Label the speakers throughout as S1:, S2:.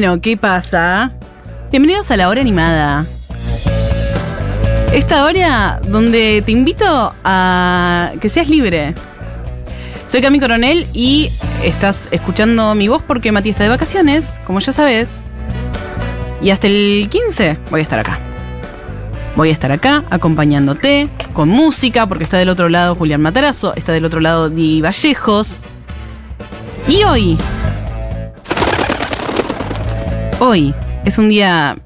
S1: Bueno, ¿qué pasa? Bienvenidos a la hora animada. Esta hora donde te invito a que seas libre. Soy Cami Coronel y estás escuchando mi voz porque Mati está de vacaciones, como ya sabes. Y hasta el 15 voy a estar acá. Voy a estar acá acompañándote con música, porque está del otro lado Julián Matarazo, está del otro lado Di Vallejos. Y hoy, hoy es un día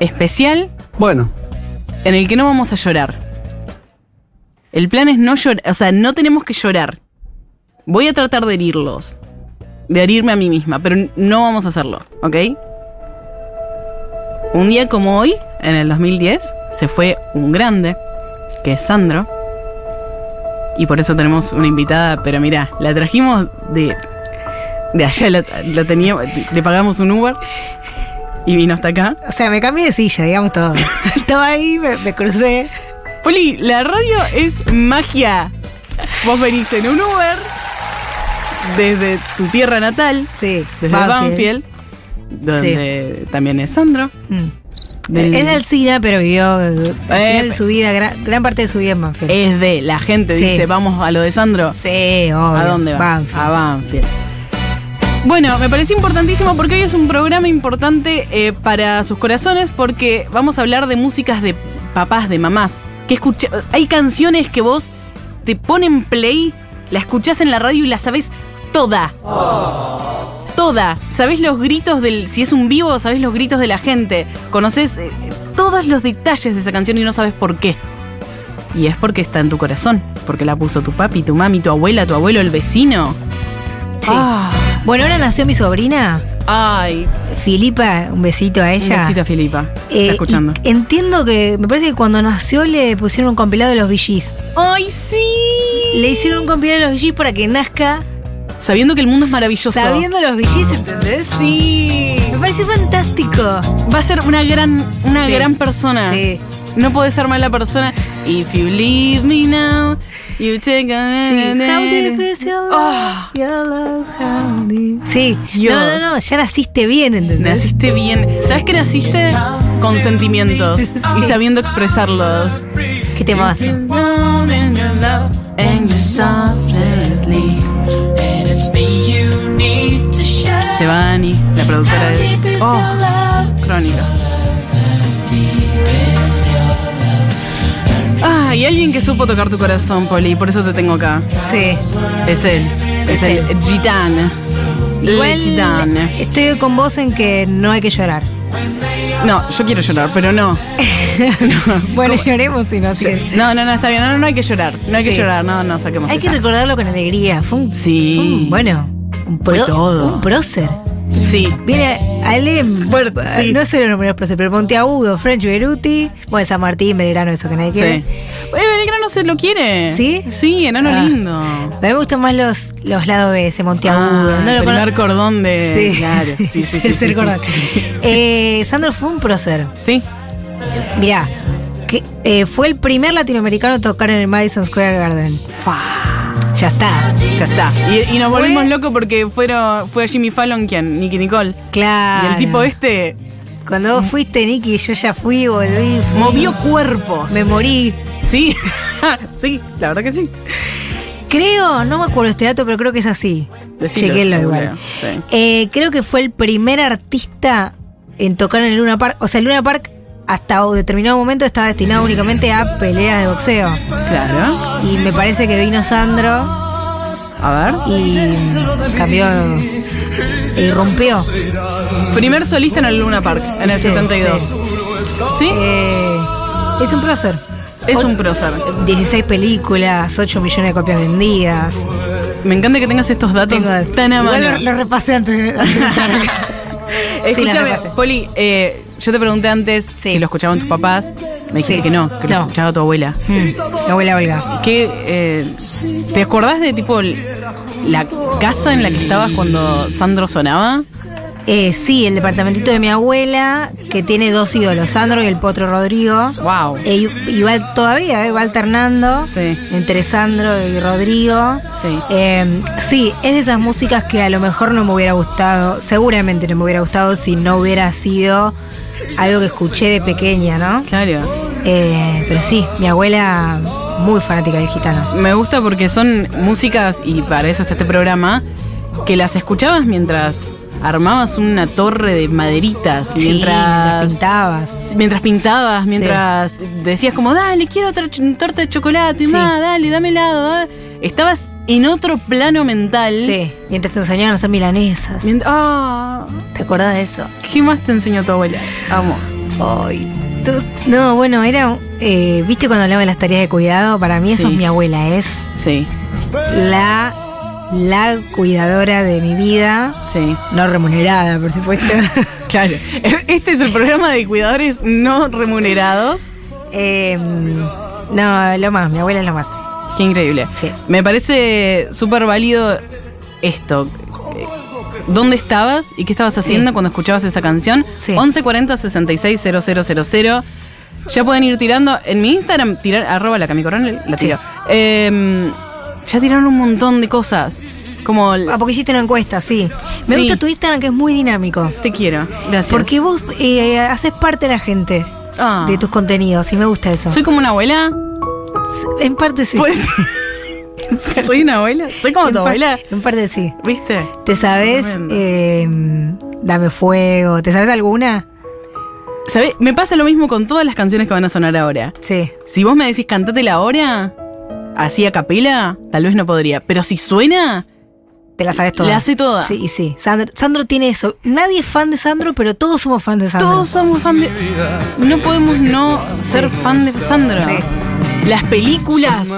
S1: especial
S2: Bueno,
S1: en el que no vamos a llorar. El plan es no llorar, o sea, no tenemos que llorar. Voy a tratar de herirlos, de herirme a mí misma, pero no vamos a hacerlo, ¿ok? Un día como hoy, en el 2010, se fue un grande, que es Sandro. Y por eso tenemos una invitada, pero mira, la trajimos de, de allá, la, la teníamos, le pagamos un Uber y vino hasta acá.
S3: O sea, me cambié de silla, digamos todo. Estaba ahí, me, me crucé.
S1: Poli, la radio es magia. Vos venís en un Uber desde tu tierra natal,
S3: Sí,
S1: desde Banfield, donde también es Sandro.
S3: Mm.
S1: Del-
S3: Es de Alcina, pero vivió eh,
S1: Eh,
S3: de su vida, gran, gran parte de su vida en Banfield.
S1: Es de la gente,
S3: Sí.
S1: dice, vamos a lo de Sandro.
S3: sí, obvio.
S1: ¿A dónde va?
S3: Banfield.
S1: A Banfield. Bueno, me parece importantísimo porque hoy es un programa importante eh, para sus corazones porque vamos a hablar de músicas de papás, de mamás. Que escucha, hay canciones que vos te ponen play, la escuchás en la radio y la sabés toda. Toda. Sabés los gritos del. Si es un vivo, sabés los gritos de la gente. Conoces eh, todos los detalles de esa canción y no sabes por qué. Y es porque está en tu corazón. Porque la puso tu papi, tu mami, tu abuela, tu abuelo, el vecino.
S3: Sí.
S1: Ah,
S3: Bueno, ahora nació mi sobrina,
S1: ay.
S3: Filipa, un besito a
S1: Un
S3: ella.
S1: besito a Filipa.
S3: Eh,
S1: está escuchando.
S3: entiendo que, me parece que cuando nació le pusieron un compilado de los VGs.
S1: ¡Ay, sí!
S3: Le hicieron un compilado de los VGs para que nazca
S1: Sabiendo que el mundo es maravilloso.
S3: sabiendo los VGs, ¿entendés?
S1: Sí.
S3: Me pareció fantástico.
S1: Va a ser una gran, una
S3: Sí.
S1: gran persona.
S3: Sí.
S1: No puede ser mala persona. If you leave me now, you take a...
S3: Sí. How deep is your love?
S1: Ah.
S3: Your love, how. Sí.
S1: Dios.
S3: No, no, no, ya naciste bien, ¿entendés?
S1: Naciste bien. ¿Sabes que naciste con sentimientos y sabiendo expresarlos?
S3: ¿Qué te pasa?
S1: Sebani, la productora de. Oh, Crónica. Ah, y alguien que supo tocar tu corazón, Poli, por eso te tengo acá.
S3: Sí.
S1: Es él. Es,
S3: Es
S1: el
S3: él.
S1: Gitán.
S3: Igual
S1: El Gitán.
S3: estoy con vos en que no hay que llorar.
S1: No, yo quiero llorar, pero no.
S3: Bueno, lloremos si no. sí.
S1: No, no, no, está bien. No, no, no hay que llorar. No hay que
S3: Sí.
S1: llorar. No, no, saquemos
S3: Hay que recordarlo con alegría. Fue un,
S1: Sí.
S3: fue un- bueno, un,
S1: Fue todo.
S3: un prócer.
S1: Sí.
S3: Viene Ale,
S1: Fuerte, sí.
S3: no sé los nombres prócer, pero Monteagudo, French Beruti, bueno, San Martín, Belgrano, eso que nadie
S1: Sí.
S3: quiere.
S1: Eh, Belgrano se lo quiere.
S3: ¿Sí?
S1: Sí, enano
S3: Ah.
S1: lindo.
S3: A mí me gustan más los, los lados B, ese Monteagudo.
S1: Ah,
S3: no
S1: el
S3: lo
S1: primer cordón de.
S3: Sí,
S1: Claro, sí, sí, sí.
S3: el
S1: sí, sí,
S3: cordón.
S1: sí.
S3: Eh, Sandro fue un prócer.
S1: Sí.
S3: Mirá, que, eh, fue el primer latinoamericano en tocar en el Madison Square Garden.
S1: Fa,
S3: Ya está.
S1: ya está. Y, y nos
S3: Fue-
S1: volvimos locos porque fueron, fue Jimmy Fallon quien, Nicky Nicole.
S3: Claro.
S1: Y el tipo este
S3: Cuando vos fuiste, Nicky, yo ya fui, volví. fui.
S1: movió cuerpos.
S3: Me morí.
S1: Sí. sí, la verdad que sí.
S3: Creo, no me acuerdo este dato, pero creo que es así.
S1: Decilo,
S3: Chequenlo
S1: yo
S3: igual.
S1: sí.
S3: Eh, creo que fue el primer artista en tocar en el Luna Park. O sea, el Luna Park hasta un determinado momento estaba destinado únicamente a peleas de boxeo.
S1: Claro.
S3: Y me parece que vino Sandro
S1: A
S3: y cambió y rompió.
S1: ver. Primer solista en el Luna Park, en el
S3: Sí,
S1: 72. ¿Sí?
S3: Eh, es un prócer.
S1: Es un prócer.
S3: 16 películas, 8 millones de copias vendidas.
S1: Me encanta que tengas estos datos
S3: Tengo-
S1: tan a mano.
S3: lo, lo repasé antes de, antes de acá. La
S1: Escúchame. Poli, eh, yo te pregunté antes
S3: Sí.
S1: si lo escuchaban tus papás. Me dijiste
S3: Sí.
S1: que no, que lo escuchaba tu abuela.
S3: Mm, mi abuela Olga.
S1: ¿Qué, eh, ¿Te acordás de tipo la casa en la que estabas cuando Sandro sonaba?
S3: Eh, sí, el departamentito de mi abuela, que tiene dos ídolos, Sandro y el Potro Rodrigo.
S1: Wow.
S3: E i- y va todavía, eh, va alternando
S1: Sí.
S3: entre Sandro y Rodrigo.
S1: Sí.
S3: Eh, sí, es de esas músicas que a lo mejor no me hubiera gustado, seguramente no me hubiera gustado si no hubiera sido algo que escuché de pequeña, ¿no?
S1: Claro.
S3: Eh, pero sí, mi abuela muy fanática del gitano.
S1: Me gusta porque son músicas, y para eso está este programa, que las escuchabas mientras armabas una torre de maderitas,
S3: Sí, mientras
S1: mientras,
S3: pintabas.
S1: mientras pintabas, mientras decías como, dale, quiero otra torta de chocolate,
S3: Sí.
S1: ma, dale, dame helado. da-". Estabas en otro plano mental.
S3: Sí, mientras te enseñaban a hacer milanesas.
S1: Mient- Ah,
S3: ¿Te acordás de eso?
S1: ¿Qué más te enseñó tu abuela? Amo.
S3: Ay, no, bueno, era. eh, ¿Viste cuando hablaba de las tareas de cuidado? Para mí eso es mi abuela, es
S1: Sí,
S3: la, la cuidadora de mi vida,
S1: sí.
S3: no remunerada, por supuesto.
S1: Claro. Este es el programa de cuidadores no remunerados.
S3: Eh, no, lo más, mi abuela es lo más.
S1: Qué increíble.
S3: Sí.
S1: Me parece súper válido esto. ¿Dónde estabas y qué estabas haciendo
S3: Sí.
S1: cuando escuchabas esa canción?
S3: Sí.
S1: 1140 66 000. Ya pueden ir tirando en mi Instagram, tirar, arroba la Cami Coronel, la tiro. Eh, ya tiraron un montón de cosas. Como el-
S3: Ah, porque hiciste una encuesta, sí. Me
S1: Sí.
S3: gusta tu Instagram que es muy dinámico.
S1: te quiero. Gracias.
S3: Porque vos eh, haces parte de la gente,
S1: Ah.
S3: de tus contenidos, y me gusta eso.
S1: ¿Soy como una abuela?
S3: En parte sí.
S1: Pues- ¿Soy una abuela? ¿Soy como
S3: en,
S1: tu abuela?
S3: en parte sí.
S1: ¿Viste?
S3: ¿Te sabes eh, Dame Fuego? ¿Te sabes alguna?
S1: ¿Sabés? Me pasa lo mismo con todas las canciones que van a sonar ahora.
S3: Sí.
S1: Si vos me decís cantátela ahora, así a capela, tal vez no podría. Pero si suena,
S3: Te la sabes toda.
S1: La sé toda.
S3: Sí, sí. Sandro, Sandro tiene eso. Nadie es fan de Sandro, pero todos somos fan de Sandro.
S1: todos somos fan de. No podemos no ser fan de Sandro.
S3: Sí.
S1: Las películas.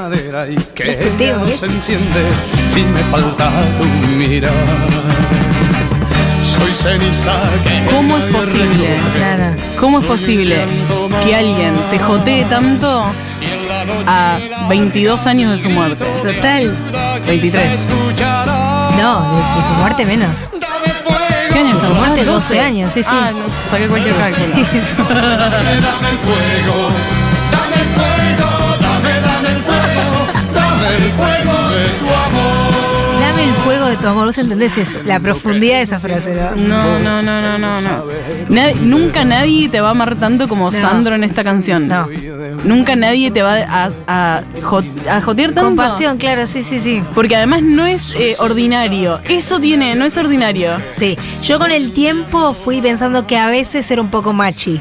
S3: Este tema,
S2: ella
S3: ¿viste?
S2: se enciende si me falta tu mirar. Soy ceniza que
S1: ¿Cómo es posible?
S3: Claro.
S1: ¿Cómo es posible que alguien te jotee tanto a 22 años de su muerte?
S3: Total.
S1: 23.
S2: escuchará.
S3: No, de, de su muerte menos.
S2: Dame fuego,
S1: ¿Qué años
S3: De su muerte,
S1: Ah,
S3: 12 años, sí, sí.
S1: Ah, no, saqué cualquier cálculo.
S3: ¿Vos entendés eso? La profundidad de esa frase, ¿no?
S1: No, no, no, no, no, no. Nad- nunca nadie te va a amar tanto como
S3: No.
S1: Sandro en esta canción.
S3: No.
S1: Nunca nadie te va a, a jotear tanto.
S3: Compasión, claro, sí, sí, sí.
S1: Porque además no es eh, ordinario. Eso tiene, no es ordinario.
S3: Sí, yo con el tiempo fui pensando que a veces era un poco machi.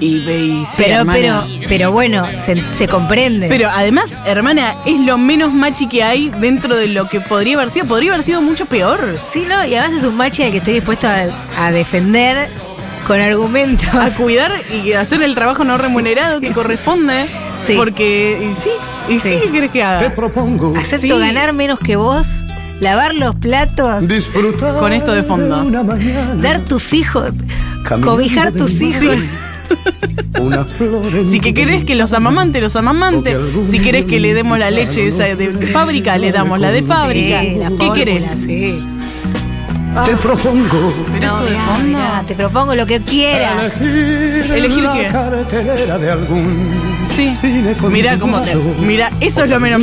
S1: Y, y sí,
S3: pero,
S1: hermana.
S3: pero, pero bueno, se, se comprende.
S1: Pero además, hermana, es lo menos machi que hay dentro de lo que podría haber sido. Podría haber sido mucho peor.
S3: sí, ¿no? Y además es un machi al que estoy dispuesto a, a defender con argumentos.
S1: A cuidar y hacer el trabajo no remunerado que corresponde.
S3: Sí.
S1: Porque, y sí, y sí,
S3: Sí.
S1: ¿qué querés que
S2: Te
S1: haga?
S2: propongo
S3: Acepto
S1: Sí.
S3: ganar menos que vos, lavar los platos,
S2: disfrutar
S1: Con esto de fondo.
S2: una mañana,
S3: dar tus hijos, cobijar
S2: de
S3: tus hijos.
S2: una flor
S1: Si que querés que los amamantes, los amamantes. Si querés que le demos la leche esa de fábrica, le damos la de fábrica.
S3: Sí, la
S1: ¿Qué
S3: fórmula,
S1: querés?
S3: Sí.
S2: Te propongo
S1: Pero
S3: No, mirá, mirá, te propongo lo que quieras.
S2: elegir,
S1: ¿Elegir
S2: la
S1: qué?
S2: cartelera de algún
S1: Sí.
S2: cine
S1: Mira cómo te. Mira, eso es lo menos.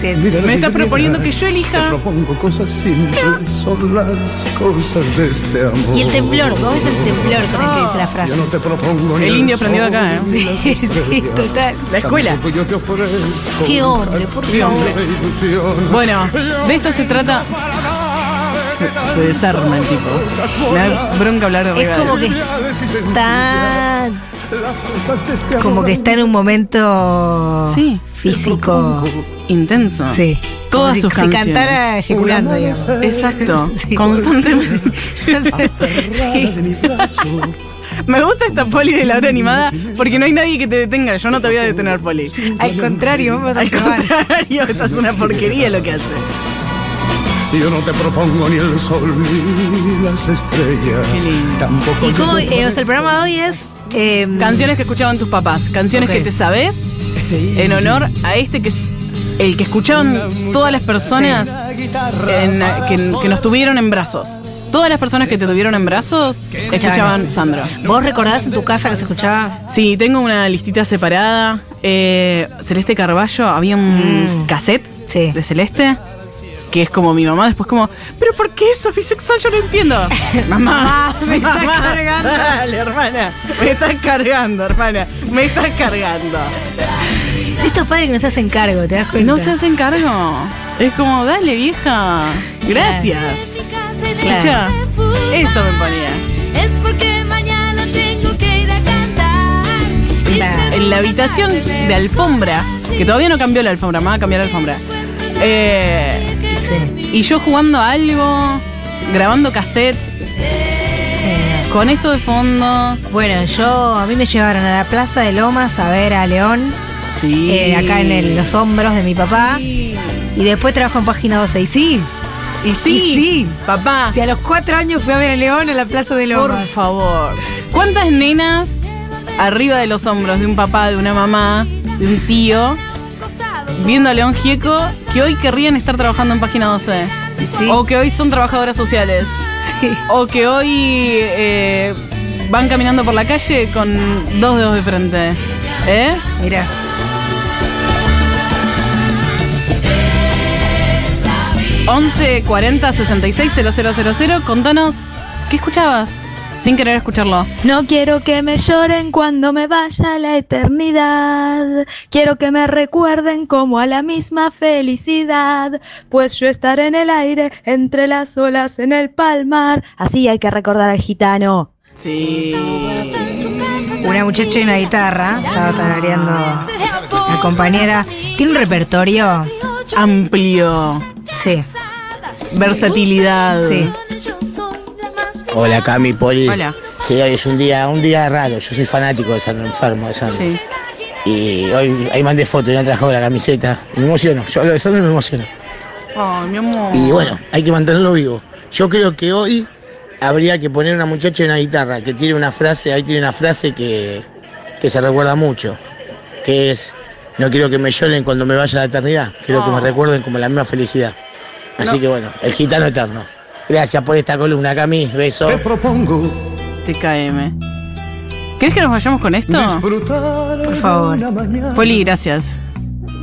S3: Sí, sí.
S2: Lo
S1: Me estás proponiendo que yo elija.
S2: Te propongo cosas simples, son las cosas de este amor.
S3: Y el temblor, ¿cómo es el temblor con el que dice la frase?
S2: Yo no te propongo ni
S1: El indio
S2: sol,
S1: prendido acá, ¿eh?
S3: Sí, sí, total.
S1: La escuela.
S2: Yo te ofrezco
S3: Qué hombre, por
S1: favor.
S2: ilusión.
S1: Bueno, de esto se trata. Se, desarma el tipo. Me da bronca hablar de
S3: Es como que está como que está en un momento
S1: Sí.
S3: físico.
S1: Intenso.
S3: Sí.
S1: Todas
S3: Como si
S1: sus
S3: se
S1: canciones.
S3: cantara eyaculando, digamos.
S1: Exacto.
S3: Sí.
S1: Constantemente. Me gusta esta poli de la hora animada porque no hay nadie que te detenga. Yo no te voy a detener, poli.
S3: Al contrario, vas a
S1: Al contrario, esta es una porquería lo que hace.
S2: Yo no te propongo ni el sol ni las estrellas. Tampoco
S3: ¿Y cómo, eh, o sea, el programa de hoy es... eh,
S1: Canciones que escuchaban tus papás, canciones que te sabes en honor a este que es el que escuchaban todas las personas en- que, que nos tuvieron en brazos. Todas las personas que te tuvieron en brazos escuchaban Sandro.
S3: ¿Vos recordás en tu casa que se escuchaba?
S1: Sí, tengo una listita separada. Eh, Celeste Carballo, había un
S3: Mm.
S1: cassette
S3: Sí.
S1: de Celeste. Que es como mi mamá, después como, ¿pero por qué eso bisexual? Yo no entiendo. mamá,
S3: me estás
S1: mamá,
S3: cargando.
S1: Dale, hermana. Me estás cargando, hermana. Me estás cargando.
S3: Estos padres que no se hacen cargo, ¿te das cuenta?
S1: No se hacen cargo. Es como, dale, vieja. Gracias. Escucha, esto me ponía.
S4: Es porque mañana tengo que ir a cantar.
S3: Claro.
S1: En la habitación de alfombra, que todavía no cambió la alfombra, me va a cambiar la alfombra. Eh,
S3: Sí.
S1: y yo jugando a algo, grabando cassette, con esto de fondo.
S3: Bueno, yo, a mí me llevaron a la Plaza de Lomas a ver a León,
S1: Sí.
S3: eh, acá en el- los hombros de mi papá. Y después trabajo en Página 12. Y sí,
S1: Y sí,
S3: Y sí.
S1: papá,
S3: si a los cuatro años fui a ver a León a la Plaza de
S1: por
S3: Lomas.
S1: favor. ¿Cuántas nenas arriba de los hombros de un papá, de una mamá, de un tío, viendo a León Gieco, que hoy querrían estar trabajando en Página 12?
S3: Sí.
S1: O que hoy son trabajadoras sociales.
S3: Sí.
S1: O que hoy eh, van caminando por la calle con dos dedos de frente. ¿Eh?
S3: Mira.
S1: once 40 66 000. Contanos, ¿qué escuchabas? Sin querer escucharlo.
S5: No quiero que me lloren cuando me vaya a la eternidad. Quiero que me recuerden como a la misma felicidad. Pues yo estaré en el aire, entre las olas en el palmar. Así hay que recordar al gitano.
S1: Sí.
S3: Una muchacha y una guitarra. Estaba tarareando la compañera. Tiene un repertorio.
S1: Amplio.
S3: Sí.
S1: Versatilidad.
S3: Sí.
S6: Hola Cami, Poli.
S1: Hola.
S6: Sí, hoy es un día, un día raro. Yo soy fanático de Sandro Enfermo, de Sandro.
S1: Sí.
S6: Y hoy ahí mandé foto y no trajo la camiseta. Me emociono. Yo hablo de Sandro y me emociono.
S1: Ay, mi amor.
S6: Y bueno, hay que mantenerlo vivo. Yo creo que hoy habría que poner una muchacha en una guitarra que tiene una frase, ahí tiene una frase que, que se recuerda mucho, que es, no quiero que me lloren cuando me vaya a la eternidad, quiero que
S1: Oh.
S6: me recuerden como la misma felicidad. Así
S1: No.
S6: que bueno, el gitano eterno. Gracias por esta columna, Cami. Beso.
S2: Te propongo
S1: TKM. ¿Querés que nos vayamos con esto?
S2: disfrutar
S3: Por favor.
S1: Poli, gracias.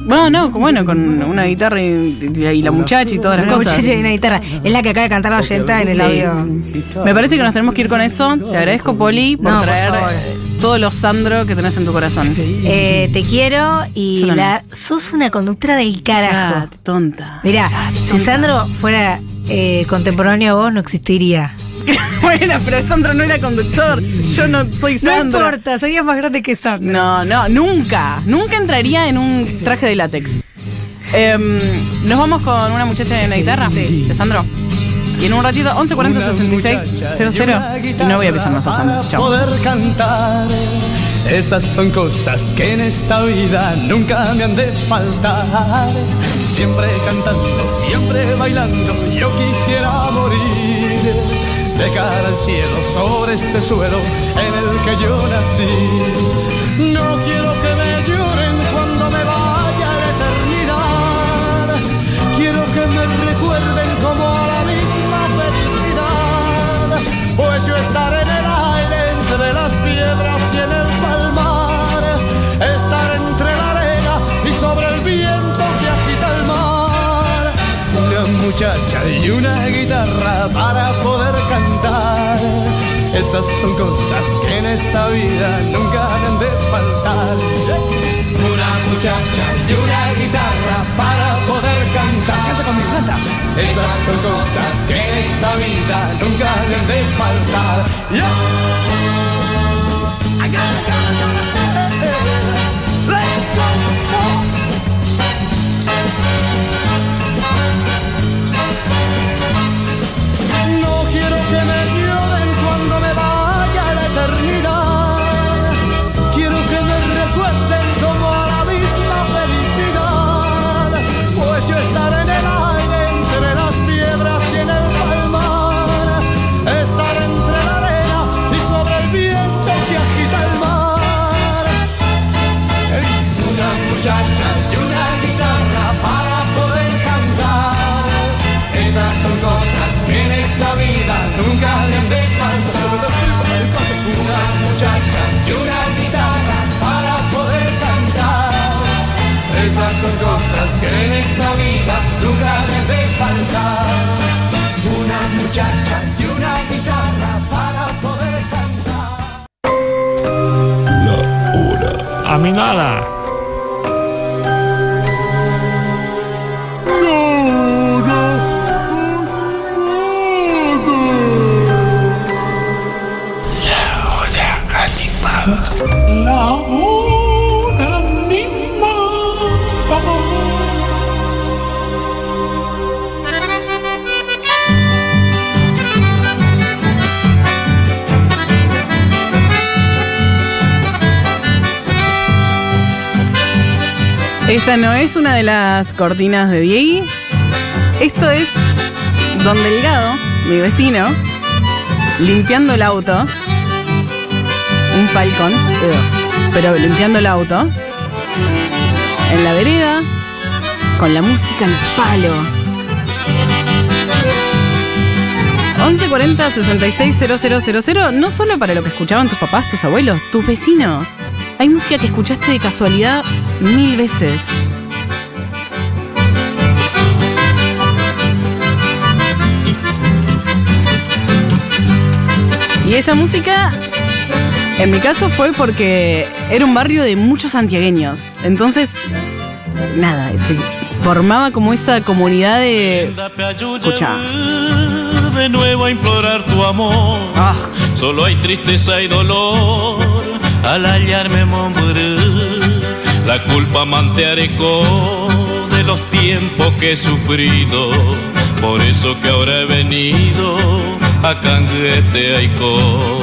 S1: Bueno, no, bueno, con una guitarra y, y la muchacha y todas las
S3: Una
S1: cosas.
S3: muchacha y una guitarra. Es la que acaba de cantar la oyenta en el audio.
S1: Me parece que nos tenemos que ir con eso. Te agradezco, Poli, por
S3: No, por
S1: traer
S3: favor.
S1: todos los Sandro que tenés en tu corazón.
S3: Eh, te quiero y
S1: Yo también.
S3: la, sos una conductora del carajo.
S1: Cállate, tonta.
S3: Mira, si Sandro fuera eh, contemporáneo a vos, no existiría.
S1: bueno, pero Sandro no era conductor. Yo no soy Sandro.
S3: serías más grande que Sandro.
S1: No, no, nunca. Nunca entraría en un traje de látex. Em, Nos vamos con una muchacha en la guitarra. Sí. ¿De Sandro? Y en un ratito, 11 40
S2: Una
S1: 66
S2: muchacha
S1: 00.
S2: y
S1: no voy a pisar más a Sandro. Chao.
S2: Esas son cosas que en esta vida nunca me han de faltar. Siempre cantando, siempre bailando, yo quisiera morir. De cara al cielo, sobre este suelo en el que yo nací. No quiero que me lloren cuando me vaya a la eternidad. Quiero que me recuerden como a la misma felicidad. Pues yo estaré en el aire entre las piedras muchacha y una guitarra para poder cantar. Esas son cosas que en esta vida nunca han de faltar. Una muchacha y una guitarra para poder cantar. Canta conmigo, canta. Esas son cosas que en esta vida nunca han de faltar. Yo. No quiero que me
S7: muchacha y una guitarra para poder cantar.
S8: A mí nada.
S1: Esta no es una de las cortinas de Diego. Esto es Don Delgado, mi vecino, limpiando el auto. Un falcón, pero limpiando el auto. En la vereda, con la música al palo. 1140 660000 no solo para lo que escuchaban tus papás, tus abuelos, tus vecinos. Hay música que escuchaste de casualidad mil veces. Y esa música, en mi caso, fue porque era un barrio de muchos santiagueños. Entonces, nada, se formaba como esa comunidad de... Escucha.
S9: De nuevo a implorar tu amor.
S1: Ah,
S9: Solo hay tristeza y dolor al hallarme Montbrú. La culpa mantearecó de los tiempos que he sufrido. Por eso que ahora he venido a Canguete Aicó.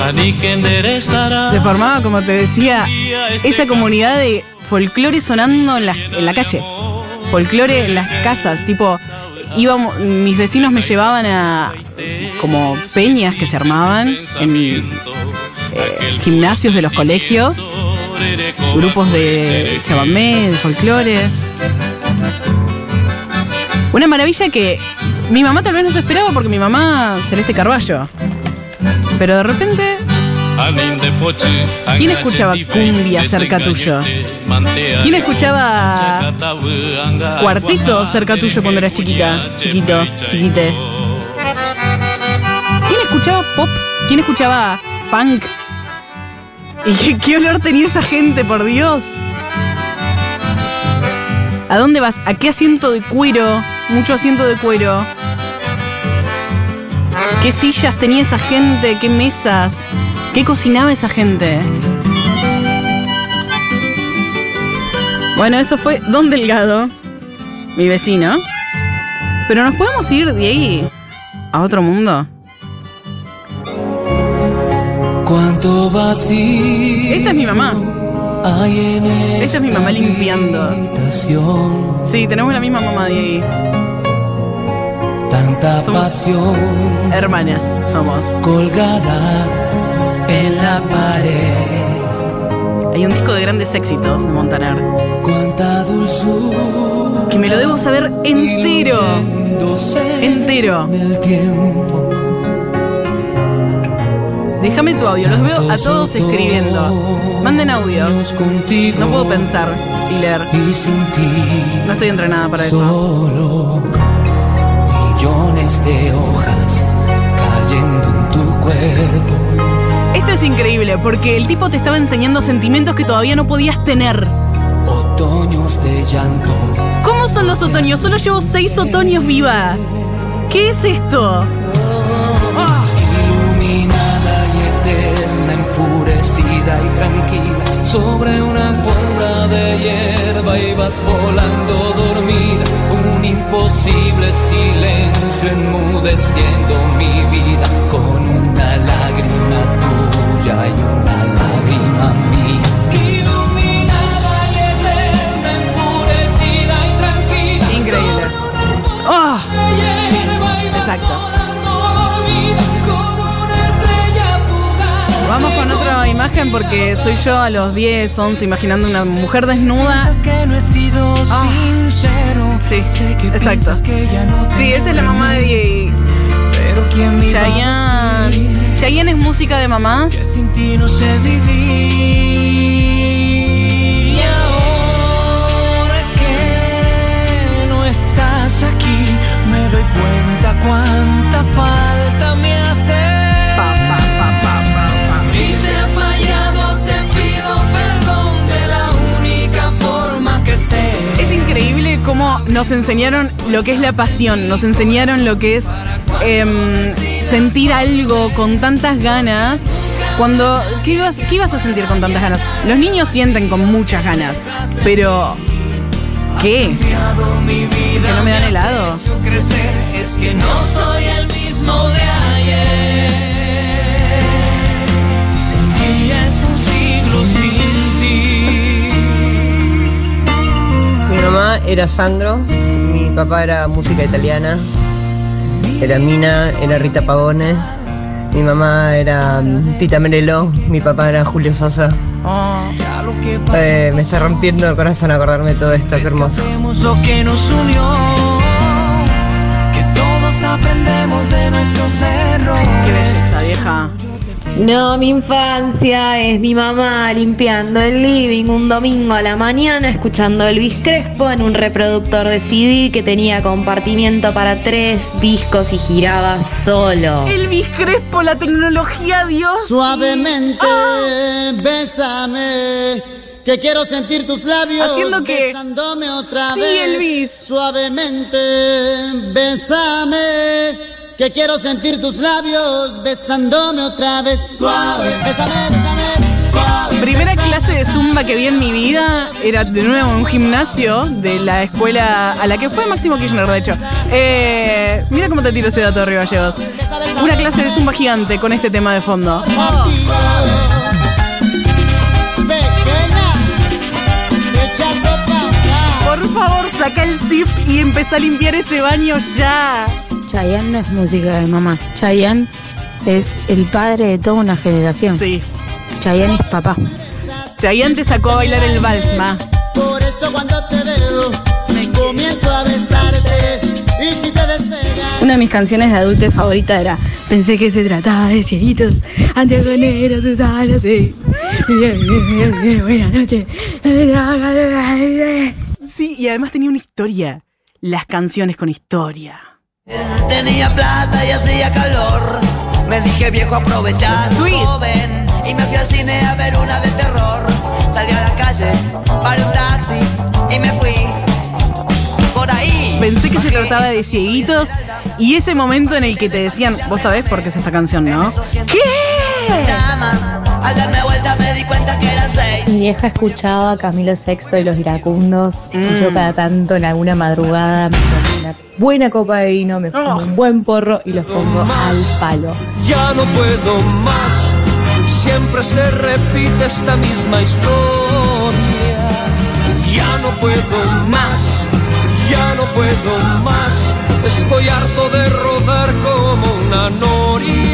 S9: A ni que enderezará.
S1: se formaba, como te decía, esa comunidad de folclore sonando en la, en la calle. Folclore en las casas, tipo, íbamos, mis vecinos me llevaban a como peñas que se armaban en eh, gimnasios de los colegios, grupos de chamamé, de folclore. Una maravilla que mi mamá tal vez no se esperaba porque mi mamá, Celeste Carballo. Pero de repente
S9: ¿Quién escuchaba cumbia cerca tuyo?
S1: ¿Quién escuchaba cuartito cerca tuyo cuando eras chiquita? Chiquito, chiquite. ¿Quién escuchaba pop? ¿Quién escuchaba punk? ¿Y qué, olor tenía esa gente, por Dios? ¿A dónde vas? ¿A qué asiento de cuero? Mucho asiento de cuero. ¿Qué sillas tenía esa gente? ¿Qué mesas? ¿Qué cocinaba esa gente? Bueno, eso fue Don Delgado, mi vecino. Pero nos podemos ir de ahí a otro mundo.
S7: Cuánto vacío
S1: Esta es mi mamá.
S7: hay en
S1: Esta es mi mamá limpiando.
S7: habitación,
S1: Sí, tenemos la misma mamá de ahí.
S7: tanta
S1: Somos-
S7: pasión
S1: Hermanas somos.
S7: colgada en la pared.
S1: Hay un disco de grandes éxitos de Montaner.
S7: Cuánta dulzura.
S1: Que me lo debo saber entero. Entero.
S7: en el tiempo.
S1: Déjame tu audio, los veo a todos escribiendo. Manden audios. No puedo pensar y leer. No estoy entrenada para eso.
S7: Solo millones de hojas cayendo en tu cuerpo.
S1: Esto es increíble porque el tipo te estaba enseñando sentimientos que todavía no podías tener.
S7: Otoños de llanto.
S1: ¿Cómo son los otoños? Solo llevo seis otoños viva. ¿Qué es esto?
S7: Y tranquila. Sobre una alfombra de hierba ibas volando dormida. Un imposible silencio enmudeciendo mi vida. Con una lágrima tuya y una lágrima mía. Iluminada y eterna, enfurecida y tranquila.
S1: Increíble.
S7: Sobre una
S1: ah,
S7: de hierba ibas
S1: Exacto. Vamos con otra imagen porque soy yo a los 10, 11 imaginando una mujer desnuda.
S7: que no he sido
S1: Ah.
S7: sincero.
S1: Sí,
S7: Sé que
S1: exacto.
S7: que ya no
S1: Sí, esa es la mamá de Diego.
S7: Pero quién me
S1: Chayanne. Chayanne es música de mamás.
S7: que sin ti no sé vivir. Y ahora que no estás aquí, me doy cuenta cuánta falta
S1: nos enseñaron lo que es la pasión, nos enseñaron lo que es em, sentir algo con tantas ganas. Cuando, ¿qué ibas, ¿qué ibas a sentir con tantas ganas? Los niños sienten con muchas ganas, pero ¿qué? ¿Que no me dan helado?
S7: es que no soy el mismo de ayer.
S10: Mamá era Sandro, mi papá era música italiana, era Mina, era Rita Pavone, mi mamá era mm, Tita Merelo, mi papá era Julio Sosa.
S1: Oh,
S10: Eh, me está rompiendo el corazón acordarme de todo esto, qué hermoso.
S7: Lo que nos unió. Que todos aprendemos de nuestros errores.
S1: qué belleza, vieja.
S11: No, mi infancia es mi mamá limpiando el living un domingo a la mañana escuchando Elvis Crespo en un reproductor de CD que tenía compartimiento para tres discos y giraba solo.
S1: Elvis Crespo, la tecnología, Dios.
S12: Suavemente, bésame. Que quiero sentir tus labios
S1: ¿Haciendo qué?
S12: besándome otra
S1: Sí,
S12: vez.
S1: Elvis.
S12: Suavemente, bésame. Que quiero sentir tus labios besándome otra vez. Suave, bésame, bésame. Suave.
S1: Primera clase de zumba que vi en mi vida era de nuevo en un gimnasio de la escuela a la que fue Máximo Kirchner, de hecho. Eh, mira cómo te tiro ese dato arriba, Gallegos. Una clase de zumba gigante con este tema de fondo. Por favor, saca el zip y empezá a limpiar ese baño ya.
S13: Chayanne no es música de mamá. Chayanne es el padre de toda una generación.
S1: Sí.
S13: Chayanne es papá.
S1: Chayanne te sacó a bailar el vals, ma.
S12: Por eso cuando te veo, comienzo a besarte. Y si te despegas.
S13: Una de mis canciones de adulto favorita era Pensé que se trataba de cieguitos Antes con negro sus alas sí. Buenas noches
S1: Sí, y además tenía una historia. Las canciones con historia.
S7: Tenía plata y hacía calor. Me dije viejo aprovechar, joven. Y me fui al cine a ver una de terror. Salí a la calle, paré un taxi y me fui. Por ahí.
S1: Pensé que se trataba de cieguitos y ese momento en el que te decían, vos sabés por qué es esta canción, ¿no? ¿Qué?
S7: Al darme vuelta me di cuenta que eran seis.
S11: Mi vieja escuchaba a Camilo VI y los iracundos y
S1: Mm.
S11: yo cada tanto en alguna madrugada me tomo una buena copa de vino, me fumo un buen porro y los pongo al palo.
S7: Ya no puedo más. Siempre se repite esta misma historia. Ya no puedo más. Ya no puedo más. Estoy harto de rodar como una noria.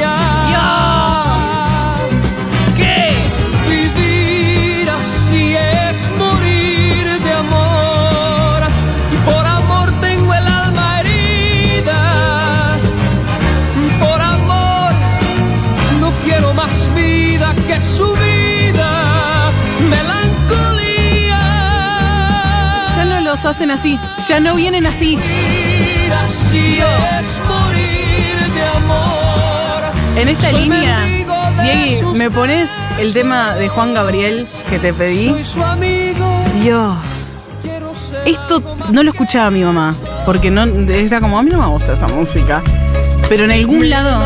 S1: Hacen así, ya no vienen así.
S7: Vivir así es morir de amor.
S1: En esta
S7: Soy
S1: línea,
S7: sus
S1: ¿me pones el tema de Juan Gabriel que te pedí?
S7: Soy su amigo.
S1: Dios. Esto no lo escuchaba mi mamá, porque no era como a mí no me gusta esa música. Pero en algún lado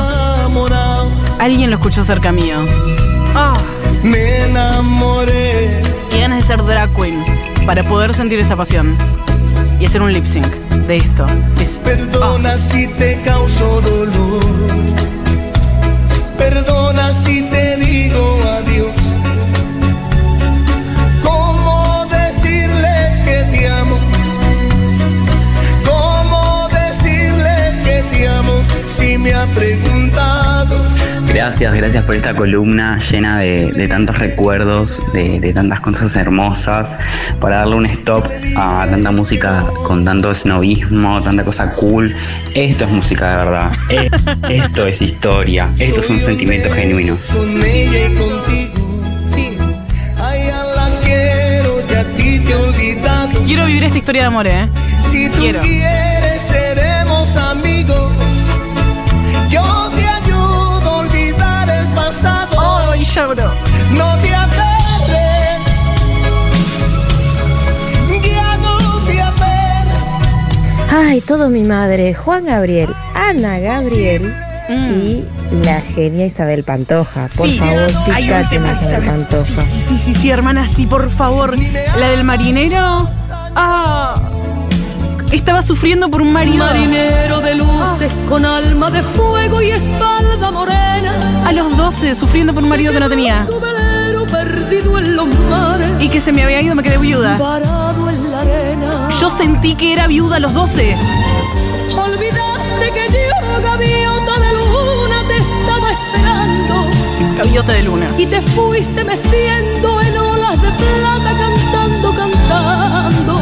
S1: alguien lo escuchó cerca mío. Ah,
S12: me enamoré.
S1: y ganas de ser drag queen para poder sentir esta pasión y hacer un lip sync de esto. Es-
S12: Perdona si te causo dolor. Perdona si te digo adiós. ¿Cómo decirle que te amo? ¿Cómo decirle que te amo? Si me ha preguntado.
S14: Gracias, gracias por esta columna llena de, de tantos recuerdos, de, de tantas cosas hermosas, para darle un stop a tanta música con tanto snobismo, tanta cosa cool. Esto es música de verdad, Eh, esto es historia, estos son sentimientos genuinos.
S15: Con ella y contigo. A ella la quiero
S1: vivir esta historia de amor, ¿eh? Quiero. Ay,
S16: todo mi madre, Juan Gabriel, Ana Gabriel y la genia Isabel Pantoja. Por
S1: Sí.
S16: favor,
S1: tema,
S16: Isabel. Pantoja.
S1: Sí, sí, sí, sí, hermana, sí, por favor. La del marinero. Ah. Estaba sufriendo por un marido.
S17: Marinero de luces con alma de fuego y espalda morena.
S1: A los 12, sufriendo por un marido que no tenía.
S17: Perdido en los mares.
S1: Y que se me había ido, me quedé viuda.
S17: Parado en la arena.
S1: Yo sentí que era viuda a los 12.
S17: Olvidaste que yo, gaviota de luna, te estaba esperando.
S1: Gaviota de luna.
S17: Y te fuiste meciendo en olas de plata, cantando, cantando.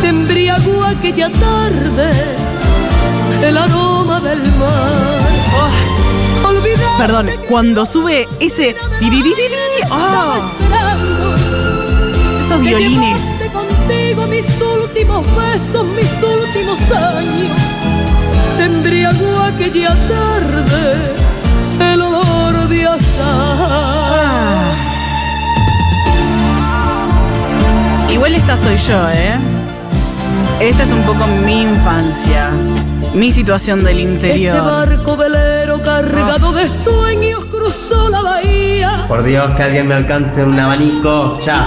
S17: Te embriagó aquella tarde el aroma del mar.
S1: Oh, Perdón, cuando sube ese oh,
S17: que
S1: violines.
S17: llevaste contigo mis últimos besos, mis últimos años. Te embriagó aquella tarde el olor de azahar.
S1: Igual esta soy yo, ¿eh? Esta es un poco mi infancia. Mi situación del
S17: Ese
S1: interior.
S17: barco velero cargado de sueños cruzó.
S18: Por Dios, que alguien me alcance un abanico. Ya.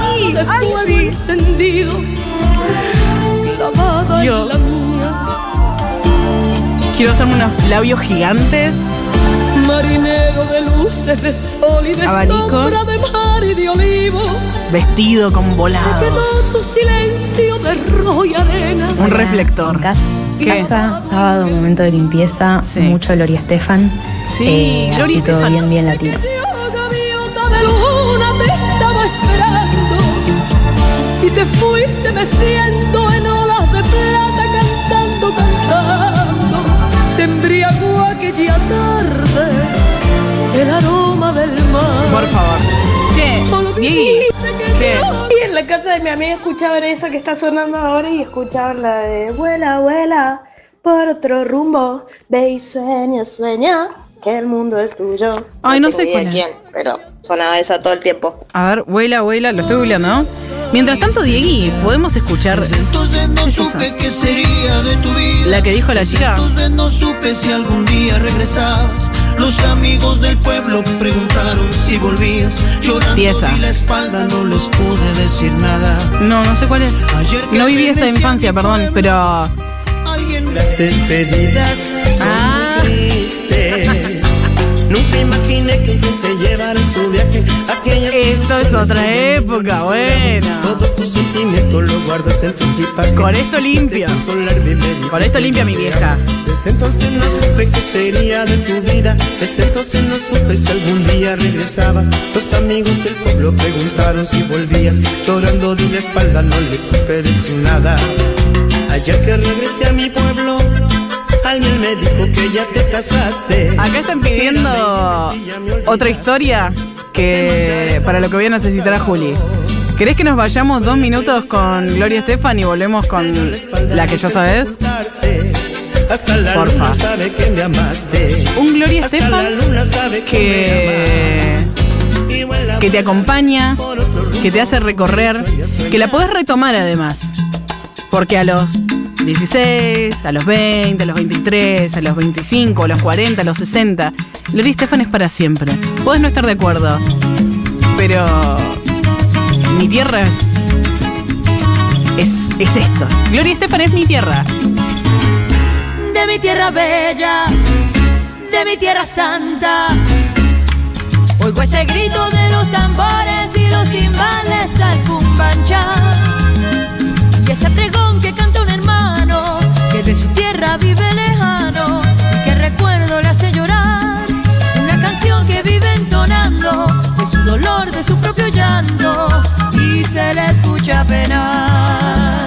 S17: mía.
S1: Quiero hacerme unos labios gigantes.
S17: Marinero de luces, de sol y de
S1: Abanico.
S17: sombra, de mar y de olivo.
S1: Vestido con volados.
S17: quedó tu silencio de rojo y arena.
S1: Un reflector. ¿Qué?
S19: Casa, sábado, momento de limpieza, mucho Gloria Estefan.
S1: Sí,
S19: eh,
S1: Gloria
S19: así todo bien, bien latino.
S17: De luna te estaba esperando y te fuiste meciendo en olas de plata cantando, cantando. Te embriagó aquella tarde el aroma del mar.
S1: Por favor. Che, Diegui, ¿qué?
S20: Y en la casa de mi amiga escuchaban esa que está sonando ahora y escuchaban la de Vuela, vuela por otro rumbo. Ve y sueña, sueña que el mundo es tuyo.
S1: Ay, no
S20: tengo
S1: sé cuál
S20: quién, pero sonaba esa todo el tiempo.
S1: A ver, vuela, vuela, lo estoy googleando, ¿no? Mientras tanto, Diegui, podemos escuchar
S15: Entonces no supe qué sería de tu vida.
S1: la que dijo la chica.
S15: Entonces no supe si algún día regresabas. Los amigos del pueblo preguntaron si volvías. Llorando
S1: Pieza.
S15: la espalda, no les pude decir nada.
S1: No, no sé cuál es. No viví esa infancia, perdón, pero.
S15: Las despedidas son
S1: Ah.
S15: Nunca imaginé que se llevara en su viaje aquella
S1: Esto es otra época, bueno.
S15: Todo tu sentimiento lo guardas en tu equipaje.
S1: Con esto limpio. Con esto limpia mi vieja.
S15: Desde entonces no supe qué sería de tu vida. Desde entonces no supe si algún día regresabas. Los amigos del pueblo preguntaron si volvías. Llorando de la espalda no le supe decir nada. Ayer que regresé a mi pueblo, alguien me dijo que ya te casaste.
S1: Acá están pidiendo otra historia que para lo que voy a necesitar a Juli. ¿Querés que nos vayamos dos minutos con Gloria Estefan y volvemos con la que ya sabes? Porfa. Un Gloria Estefan que, que te acompaña, que te hace recorrer, que la podés retomar además. Porque a los 16, a los 20, a los 23, a los 25, a los 40, a los 60, Gloria Estefan es para siempre. Podés no estar de acuerdo, pero mi tierra es, es, es esto. Gloria Estefan es mi tierra.
S17: de mi tierra bella, de mi tierra santa. Oigo ese grito de los tambores y los timbales al cumbanchar. Y ese pregón que canta de su tierra vive lejano y que recuerdo le hace llorar. Una canción que vive
S21: entonando de su dolor, de su propio llanto y se le escucha penar.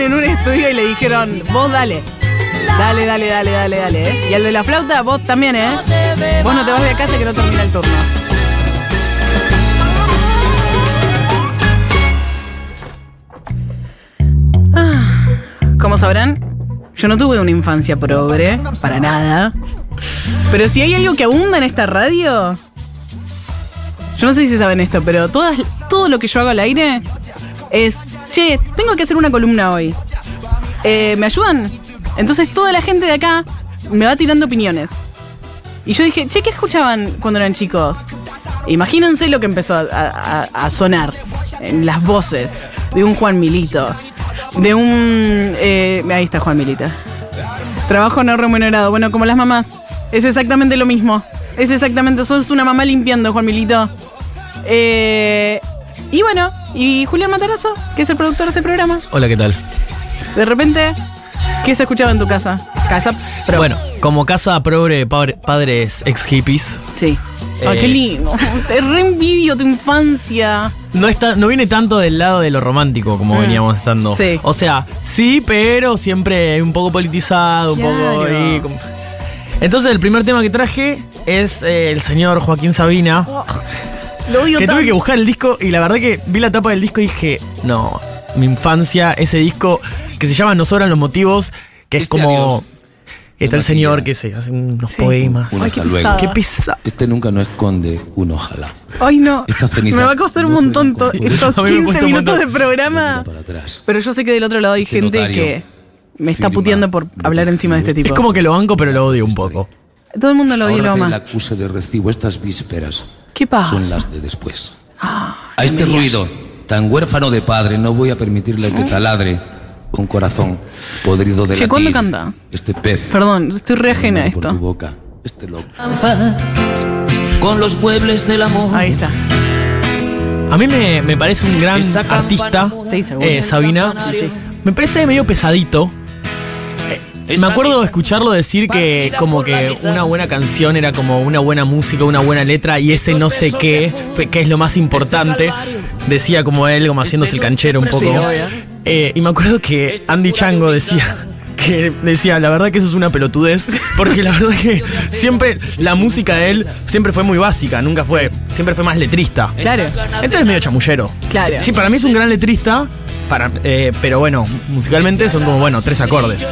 S21: En
S1: un estudio y le dijeron, vos dale. Dale, dale, dale, dale, dale. ¿eh? Y al de la flauta, vos también, ¿eh? Vos no te vas de casa que no termina el turno. Ah, Como sabrán, yo no tuve una infancia pobre, para nada. Pero si hay algo que abunda en esta radio, yo no sé si saben esto, pero todas, todo lo que yo hago al aire es, tengo que hacer una columna hoy. Eh, ¿Me ayudan? Entonces toda la gente de acá me va tirando opiniones. Y yo dije, che, ¿qué escuchaban cuando eran chicos? Imagínense lo que empezó a sonar en las voces de un Juan Milito, de un... eh, ahí está Juan Milito. Trabajo no remunerado. Bueno, como las mamás. Es exactamente lo mismo. Es exactamente, sos una mamá limpiando, Juan Milito. Eh, y bueno, y Julián Matarazo, que es el productor de este programa.
S22: Hola, ¿qué tal?
S1: De repente, ¿qué se escuchaba en tu casa? Casa.
S22: Bueno, como casa progre de padre- padres ex hippies.
S1: Sí. Ay,
S22: Eh,
S1: qué lindo. Te reenvidio tu infancia.
S22: No, está, no viene tanto del lado de lo romántico como
S1: Mm.
S22: veníamos estando.
S1: Sí.
S22: O sea, sí, pero siempre un poco politizado, un poco ahí. como- Entonces el primer tema que traje es eh, el señor Joaquín Sabina.
S1: Lo odio
S22: que tuve que buscar el disco y la verdad que vi la tapa del disco y dije, no, mi infancia, ese disco que se llama No sobran los motivos, que es
S23: Este
S22: como... Está el señor que se hace unos poemas.
S23: Un luego.
S22: Qué pesado.
S23: Este nunca no esconde un ojalá.
S1: Ay, no.
S23: Esta ceniza
S1: Me va a costar un montón estos
S22: A mí me
S1: 15
S22: cuesta un
S1: minutos de programa. Pero yo sé que del otro lado hay
S23: Este
S1: gente
S23: notario
S1: que me está puteando por hablar encima de este tipo.
S22: Es como que lo banco, pero lo odio un poco.
S1: Todo el mundo lo odia y lo ama.
S23: la acuse de recibo estas vísperas
S1: ¿Qué pasa?
S23: son las de después.
S1: Ah,
S23: A este ruido, tan huérfano de padre, no voy a permitirle que taladre un corazón podrido de
S1: Che,
S23: latir.
S1: ¿cuándo canta?
S23: Este pez
S1: Perdón, estoy re ajena a
S23: por tu
S1: esto.
S23: boca. Este loco.
S7: Con los muebles del amor.
S1: Ahí está.
S22: A mí me, me parece un gran artista,
S1: Sí,
S22: eh, Sabina. Me parece medio pesadito. Me acuerdo escucharlo decir que como que una buena canción era como una buena música, una buena letra y ese no sé qué, que es lo más importante. Decía como él, como haciéndose el canchero un poco. Eh, y me acuerdo que Andy Chango decía que decía, la verdad que eso es una pelotudez, porque la verdad que siempre la música de él siempre fue muy básica, nunca fue, siempre fue más letrista.
S1: Claro.
S22: Entonces es medio chamullero.
S1: Claro.
S22: Sí, para mí es un gran letrista, para, eh, pero bueno, musicalmente son como, bueno, tres acordes.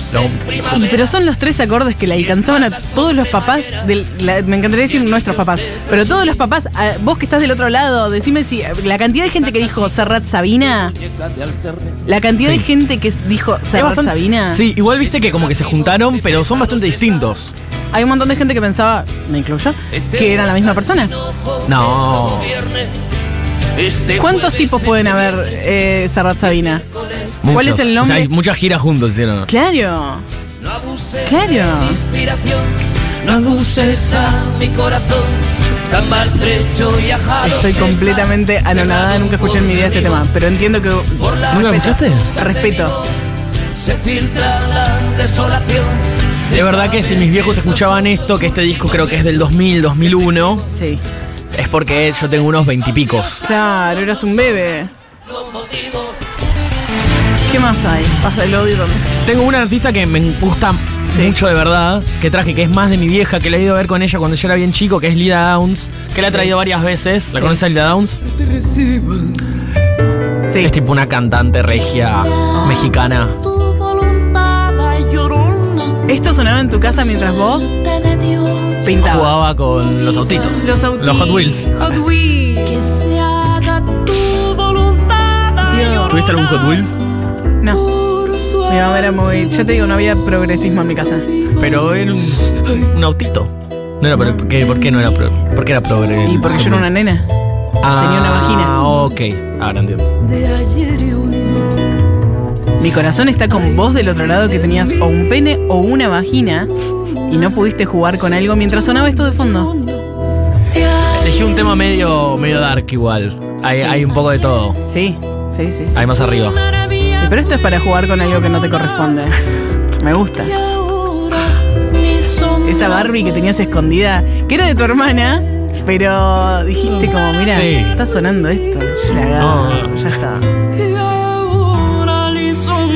S1: Y, pero son los tres acordes que le alcanzaban a todos los papás del. la- me encantaría decir nuestros papás. Pero todos los papás, a- vos que estás del otro lado, decime si. La cantidad de gente que dijo Serrat Sabina. La cantidad de gente que dijo Serrat
S22: bastante-
S1: Sabina.
S22: Sí, igual viste que como que se juntaron, pero son bastante distintos.
S1: Hay un montón de gente que pensaba, me incluyo, que eran la misma persona.
S22: No.
S1: ¿Cuántos tipos pueden haber eh, Serrat Sabina? ¿Cuál es el
S22: O sea,
S1: nombre?
S22: hay muchas giras juntos hicieron.
S1: Claro. Claro.
S7: Inspiración. No abuses a mi corazón. Tan maltrecho y ajado.
S1: Estoy completamente anonadada, nunca escuché en mi vida este tema, pero entiendo que.
S22: ¿Nunca escuchaste?
S1: Respeto.
S7: Se filtra la desolación.
S22: De verdad que si mis viejos escuchaban esto, que este disco creo que es del 2000, 2001,
S1: Sí.
S22: Es porque yo tengo unos veintipicos.
S1: Claro, eras un bebé. ¿Qué más hay? Pasa el odio también.
S22: Tengo una artista que me gusta mucho de verdad, que traje, que es más de mi vieja, que la he ido a ver con ella cuando yo era bien chico, que es Lida Downs, que la he traído varias veces. ¿La
S1: Sí.
S22: conoces a Lida Downs?
S1: Sí.
S22: Es tipo una cantante regia mexicana.
S1: ¿Esto sonaba en tu casa mientras vos
S22: Jugaba con los autitos.
S1: Los autitos.
S22: Los Hot Wheels.
S1: Hot Wheels. Dios.
S22: ¿Tuviste algún Hot Wheels?
S1: No. Mi mamá era muy. Ya te digo, no había progresismo en mi casa.
S22: Pero era un, un autito. No era pro- ¿por qué, ¿Por qué no era pro? ¿Por qué era progre?
S1: Y porque yo era una nena.
S22: Ah,
S1: tenía una vagina.
S22: ok. Ahora entiendo.
S1: Mi corazón está con vos del otro lado que tenías o un pene o una vagina y no pudiste jugar con algo mientras sonaba esto de fondo.
S22: Elegí un tema medio, medio dark igual. Hay, hay un poco de todo.
S1: Sí, sí, sí. sí.
S22: Hay más arriba.
S1: Sí, Pero esto es para jugar con algo que no te corresponde. Me gusta. Esa Barbie que tenías escondida, que era de tu hermana, pero dijiste como, mira,
S22: Sí.
S1: está sonando esto. La agarro, ya está.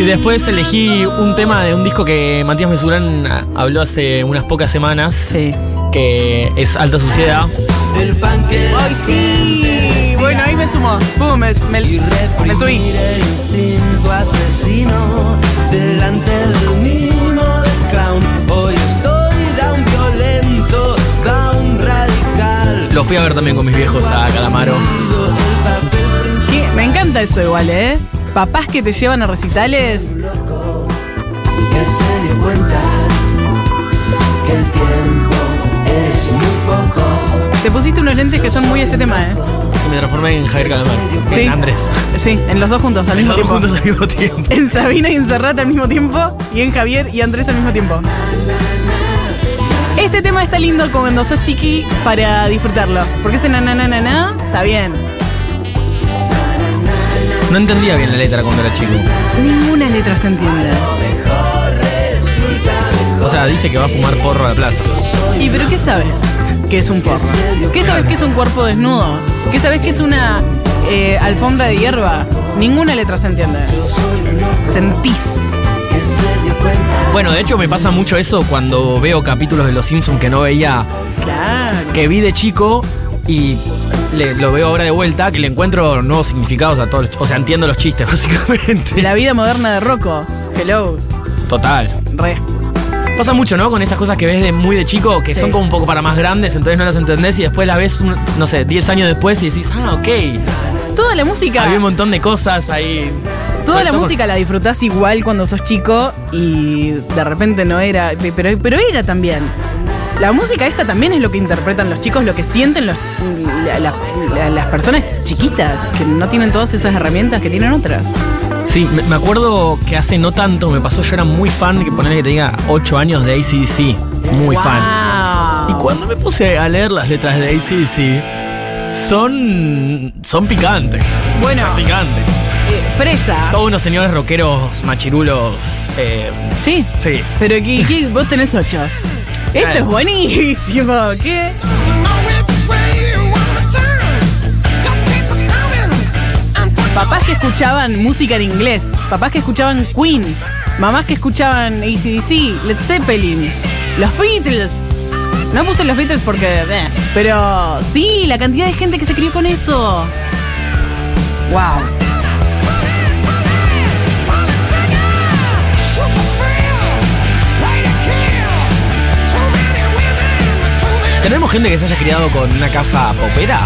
S22: Y después elegí un tema de un disco que Matías Mesurán habló hace unas pocas semanas. Que es Alta Suciedad.
S1: ¡Ay, sí! Bueno, ahí me sumó. Pum, me, me, me subí.
S7: asesino delante del mimo del clown. Hoy estoy down violento, down radical.
S22: Lo fui a ver también con mis viejos a Calamaro.
S1: ¿Qué? Me encanta eso igual, ¿eh? Papás que te llevan a recitales.
S7: Que se dio cuenta que el tiempo es muy poco.
S1: Te pusiste unos lentes que son muy este tema, ¿eh?
S22: Se me transformé en Javier Calamaro.
S1: Sí.
S22: En Andrés.
S1: Sí, en los dos juntos al mismo
S22: Los dos
S1: tiempo.
S22: juntos al mismo tiempo.
S1: En Sabina y en Serrat al mismo tiempo. Y en Javier y Andrés al mismo tiempo. Este tema está lindo cuando sos chiqui para disfrutarlo. Porque ese na na na na na está bien.
S22: No entendía bien la letra cuando era chico.
S1: Ninguna letra se entiende.
S22: O sea, dice que va a fumar porro a la plaza.
S1: ¿Y pero qué sabes que es un porro? ¿Qué sabes que es un cuerpo desnudo? ¿Qué sabes que es una eh, alfombra de hierba? Ninguna letra se entiende. Sentís.
S22: Bueno, de hecho me pasa mucho eso cuando veo capítulos de Los Simpsons que no veía,
S1: Claro.
S22: que vi de chico y le- lo veo ahora de vuelta, que le encuentro nuevos significados a todos. los- O sea, entiendo los chistes, básicamente.
S1: La vida moderna de Rocco. Hello.
S22: Total.
S1: Re.
S22: Pasa mucho, ¿no? Con esas cosas que ves de muy de chico, que
S1: Sí.
S22: son como un poco para más grandes, entonces no las entendés y después las ves, un- no sé, 10 años después y decís, ah, ok.
S1: Toda la música.
S22: Había un montón de cosas ahí.
S1: Toda la música la disfrutás igual cuando sos chico y de repente no era. Pero, pero era también. La música esta también es lo que interpretan los chicos, lo que sienten los- la- la- la- las personas chiquitas, que no tienen todas esas herramientas que tienen otras.
S22: Sí, me, acuerdo que hace no tanto me pasó, yo era muy fan, que ponerle que tenga 8 años de ACDC. Muy fan. Y cuando me puse a leer las letras de ACDC, son. son picantes.
S1: Bueno.
S22: Son picantes.
S1: Eh, fresa.
S22: Todos unos señores rockeros machirulos. eh,
S1: Sí.
S22: sí.
S1: Pero ¿qué, qué? vos tenés ocho. Esto es buenísimo. ¿Qué? Papás que escuchaban música en inglés, papás que escuchaban Queen, mamás que escuchaban ACDC, Led Zeppelin, los Beatles. No puse los Beatles porque. eh, pero sí, la cantidad de gente que se crió con eso. ¡Wow!
S22: ¿Tenemos gente que se haya criado con una casa popera?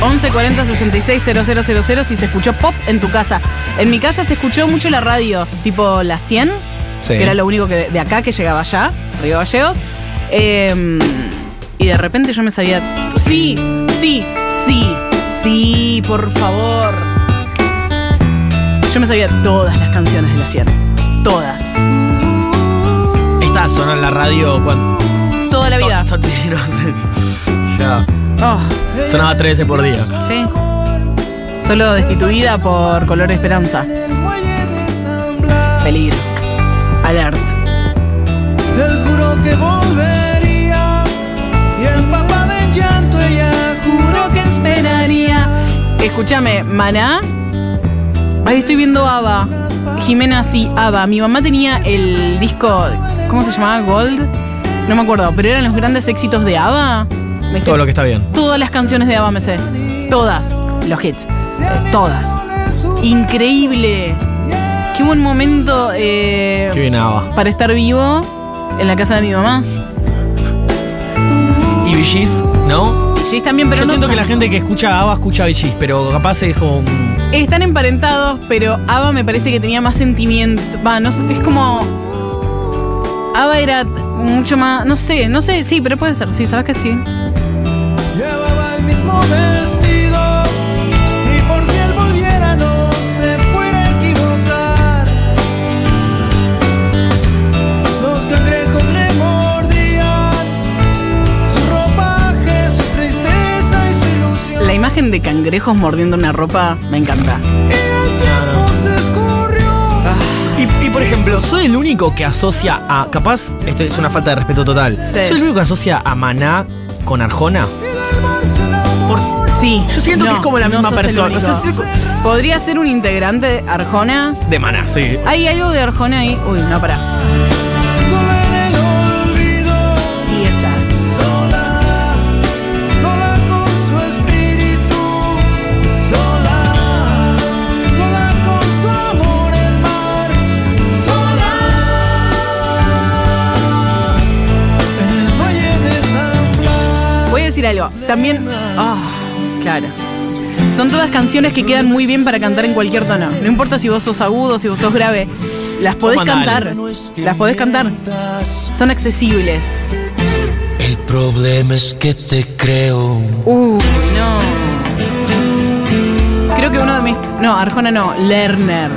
S1: 11 40 66 000 si se escuchó pop en tu casa. En mi casa se escuchó mucho la radio, tipo la 100,
S22: Sí.
S1: que era lo único que de, acá que llegaba allá, Río Gallegos. Eh, y de repente yo me sabía. Sí, sí, sí, sí, por favor. Yo me sabía todas las canciones de la 100. Todas.
S22: Esta sonó en la radio cuando.
S1: Toda la vida.
S22: ya.
S1: Oh,
S22: Sonaba 13 por día.
S1: sí. Solo destituida por Color Esperanza. Peligro. Alert.
S15: Él juró que volvería y empapada en llanto ella juró que
S1: esperaría. Escúchame, Maná. Ahí estoy viendo Ava. Jimena, sí, Ava. Mi mamá tenía el disco, ¿cómo se llamaba? Gold. No me acuerdo, pero eran los grandes éxitos de Ava. Me
S22: Todo lo que está bien.
S1: Todas las canciones de Ava me sé. Todas. Los hits. Eh, todas. Increíble. Qué buen momento eh,
S22: Qué bien Ava.
S1: para estar vivo en la casa de mi mamá.
S22: Y VGs, ¿no?
S1: VGs también, pero
S22: Yo
S1: no
S22: siento que la gente que escucha Ava escucha VGs, pero capaz es como.
S1: Están emparentados, pero Ava me parece que tenía más sentimiento. Va, no sé, es como. Ava era mucho más. No sé, no sé, sí, pero puede ser, sí, sabes que sí.
S15: llevaba el mismo vestido y por si él volviera no se fuera a equivocar. Los cangrejos le mordían su ropaje, su tristeza y su ilusión.
S1: La imagen de cangrejos mordiendo una ropa me encanta.
S22: Y, y, por ejemplo, soy el único que asocia a. Capaz, esto es una falta de respeto total.
S1: Sí.
S22: Soy el único que asocia a Maná con Arjona.
S1: Sí.
S22: Yo siento que es como la misma persona.
S1: Podría ser un integrante de Arjona.
S22: De Maná, sí.
S1: ¿Hay algo de Arjona ahí? Uy, no, pará. Decir algo. También. Ah, claro. Son todas canciones que quedan muy bien para cantar en cualquier tono. No importa si vos sos agudo, si vos sos grave. Las podés cantar. Las podés cantar. Son accesibles.
S24: El problema es que te creo.
S1: Uy, no. Creo que uno de mis. No, Arjona no. Lerner.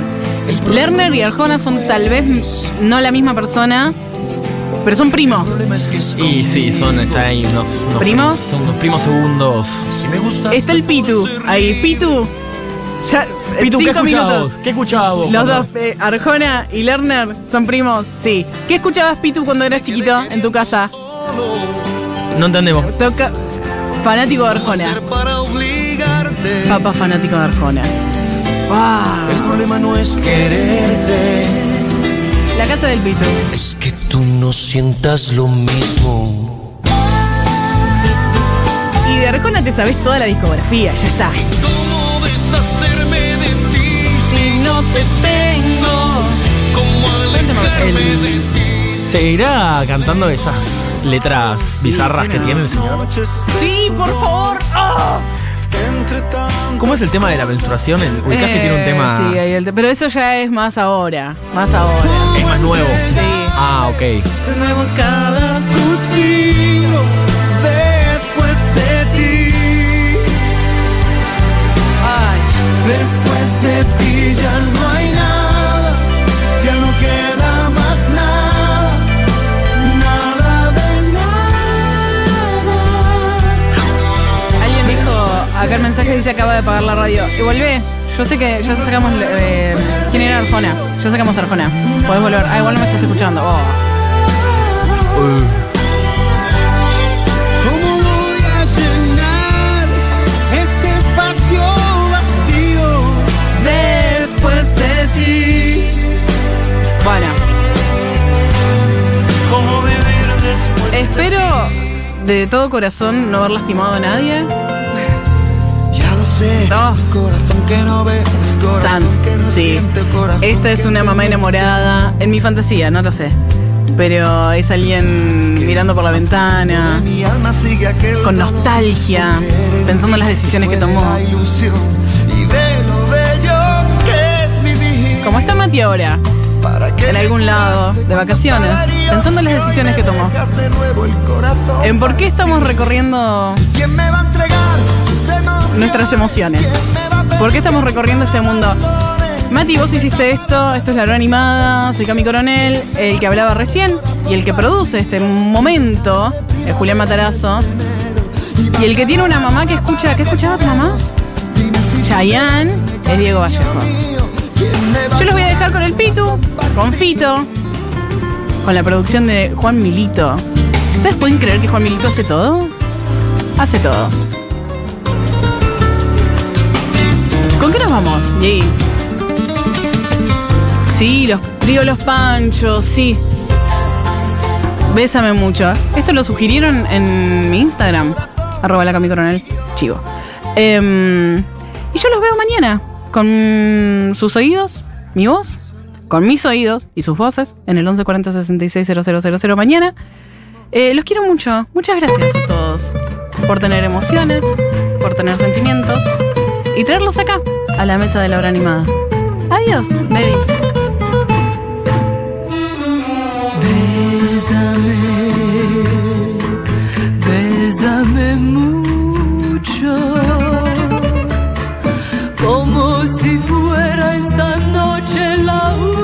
S1: Lerner y Arjona son tal vez no la misma persona, pero son primos.
S22: Y sí, son. Está ahí unos, unos
S1: ¿Primos?
S22: Son unos primos segundos.
S1: Está el Pitu. Ahí, Pitu. Ya,
S22: Pitu, ¿qué escuchabas
S1: minutos.
S22: ¿Qué escuchabas vos?
S1: Los dos, eh, Arjona y Lerner, son primos. Sí. ¿Qué escuchabas, Pitu, cuando eras chiquito en tu casa?
S22: No entendemos.
S1: Toca. Fanático de Arjona. Papá fanático de Arjona. Wow.
S24: El problema no es quererte.
S1: La casa del Pito.
S15: Es que tú no sientas lo mismo.
S1: Y de Arjona te sabes toda la discografía, ya está.
S8: ¿Cómo deshacerme de ti si no te tengo? ¿Cómo alejarme de ti?
S22: ¿Seguirá cantando esas letras bizarras que tiene el señor?
S1: Sí, por favor. ¡Ah!
S22: ¿Cómo es el tema de la menstruación? El, ubicás que tiene un
S1: Eh,
S22: tema.
S1: Sí, hay el te- pero eso ya es más ahora. Más ahora.
S22: Es más nuevo.
S1: Sí.
S22: Ah, ok.
S1: De nuevo cada
S8: Suspiro después de ti.
S1: Ay.
S8: Después de ti ya no hay
S1: acá el mensaje dice acaba de apagar la radio. Y volvé. Yo sé que ya sacamos. eh, ¿Quién era Arjona? Ya sacamos Arjona. Podés volver. Ah, igual no me estás escuchando. Oh.
S8: ¿Cómo voy a llenar este espacio vacío después de ti?
S1: Bueno, espero de todo corazón no haber lastimado a nadie. No.
S8: corazón que no ves, corazón
S1: Sans,
S8: que no
S1: sí.
S8: siente, corazón
S1: Esta es una mamá enamorada. En mi fantasía, no lo sé. Pero es alguien mirando por la ventana, con nostalgia, pensando en las decisiones que tomó. Como está Mati ahora, en algún lado, de vacaciones, pensando en las decisiones que tomó. ¿En por qué estamos recorriendo
S8: ¿Quién me va a entregar?
S1: Nuestras emociones? ¿Por qué estamos recorriendo este mundo? Mati, vos hiciste esto, esto es la hora animada, soy Cami Coronel, el que hablaba recién y el que produce este momento es Julián Matarazo. Y el que tiene una mamá que escucha, ¿qué escuchaba tu mamá? Chayanne es Diego Vallejos. Yo los voy a dejar con el Pitu, con Fito, con la producción de Juan Milito. ¿Ustedes pueden creer que Juan Milito hace todo? Hace todo. ¿Con qué nos vamos? Sí, los trío Los Panchos, sí. Bésame mucho. Esto lo sugirieron en mi Instagram, arroba la Coronel, chivo. Em, y yo los veo mañana, con sus oídos, mi voz, con mis oídos y sus voces, en el 1140 66 000 mañana. Eh, los quiero mucho. Muchas gracias a todos por tener emociones, por tener sentimientos y traerlos acá, a la mesa de la hora animada. Adiós, babies.
S17: Bésame, bésame mucho, como si fuera esta noche la última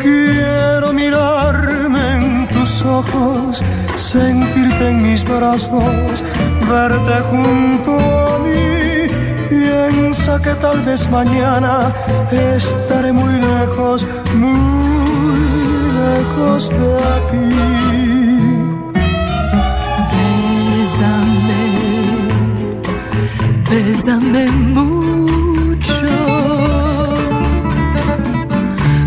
S8: Quiero mirarme en tus ojos, sentirte en mis brazos, verte junto a mí. Piensa que tal vez mañana estaré muy lejos, muy lejos de aquí.
S17: Bésame, bésame mucho,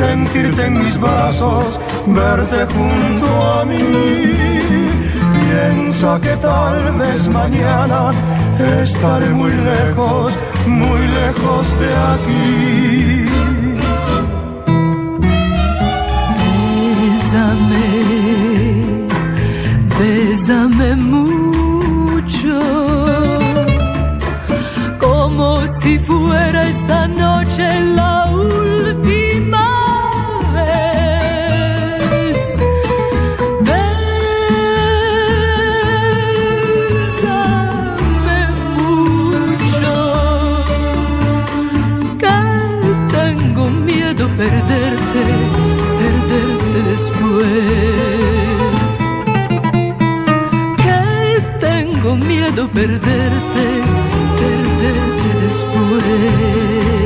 S8: sentirte en mis brazos, verte junto a mí. Piensa que tal vez mañana estaré muy lejos, muy lejos de aquí.
S17: Bésame, bésame mucho, como si fuera esta noche la última miedo perderte, perderte después.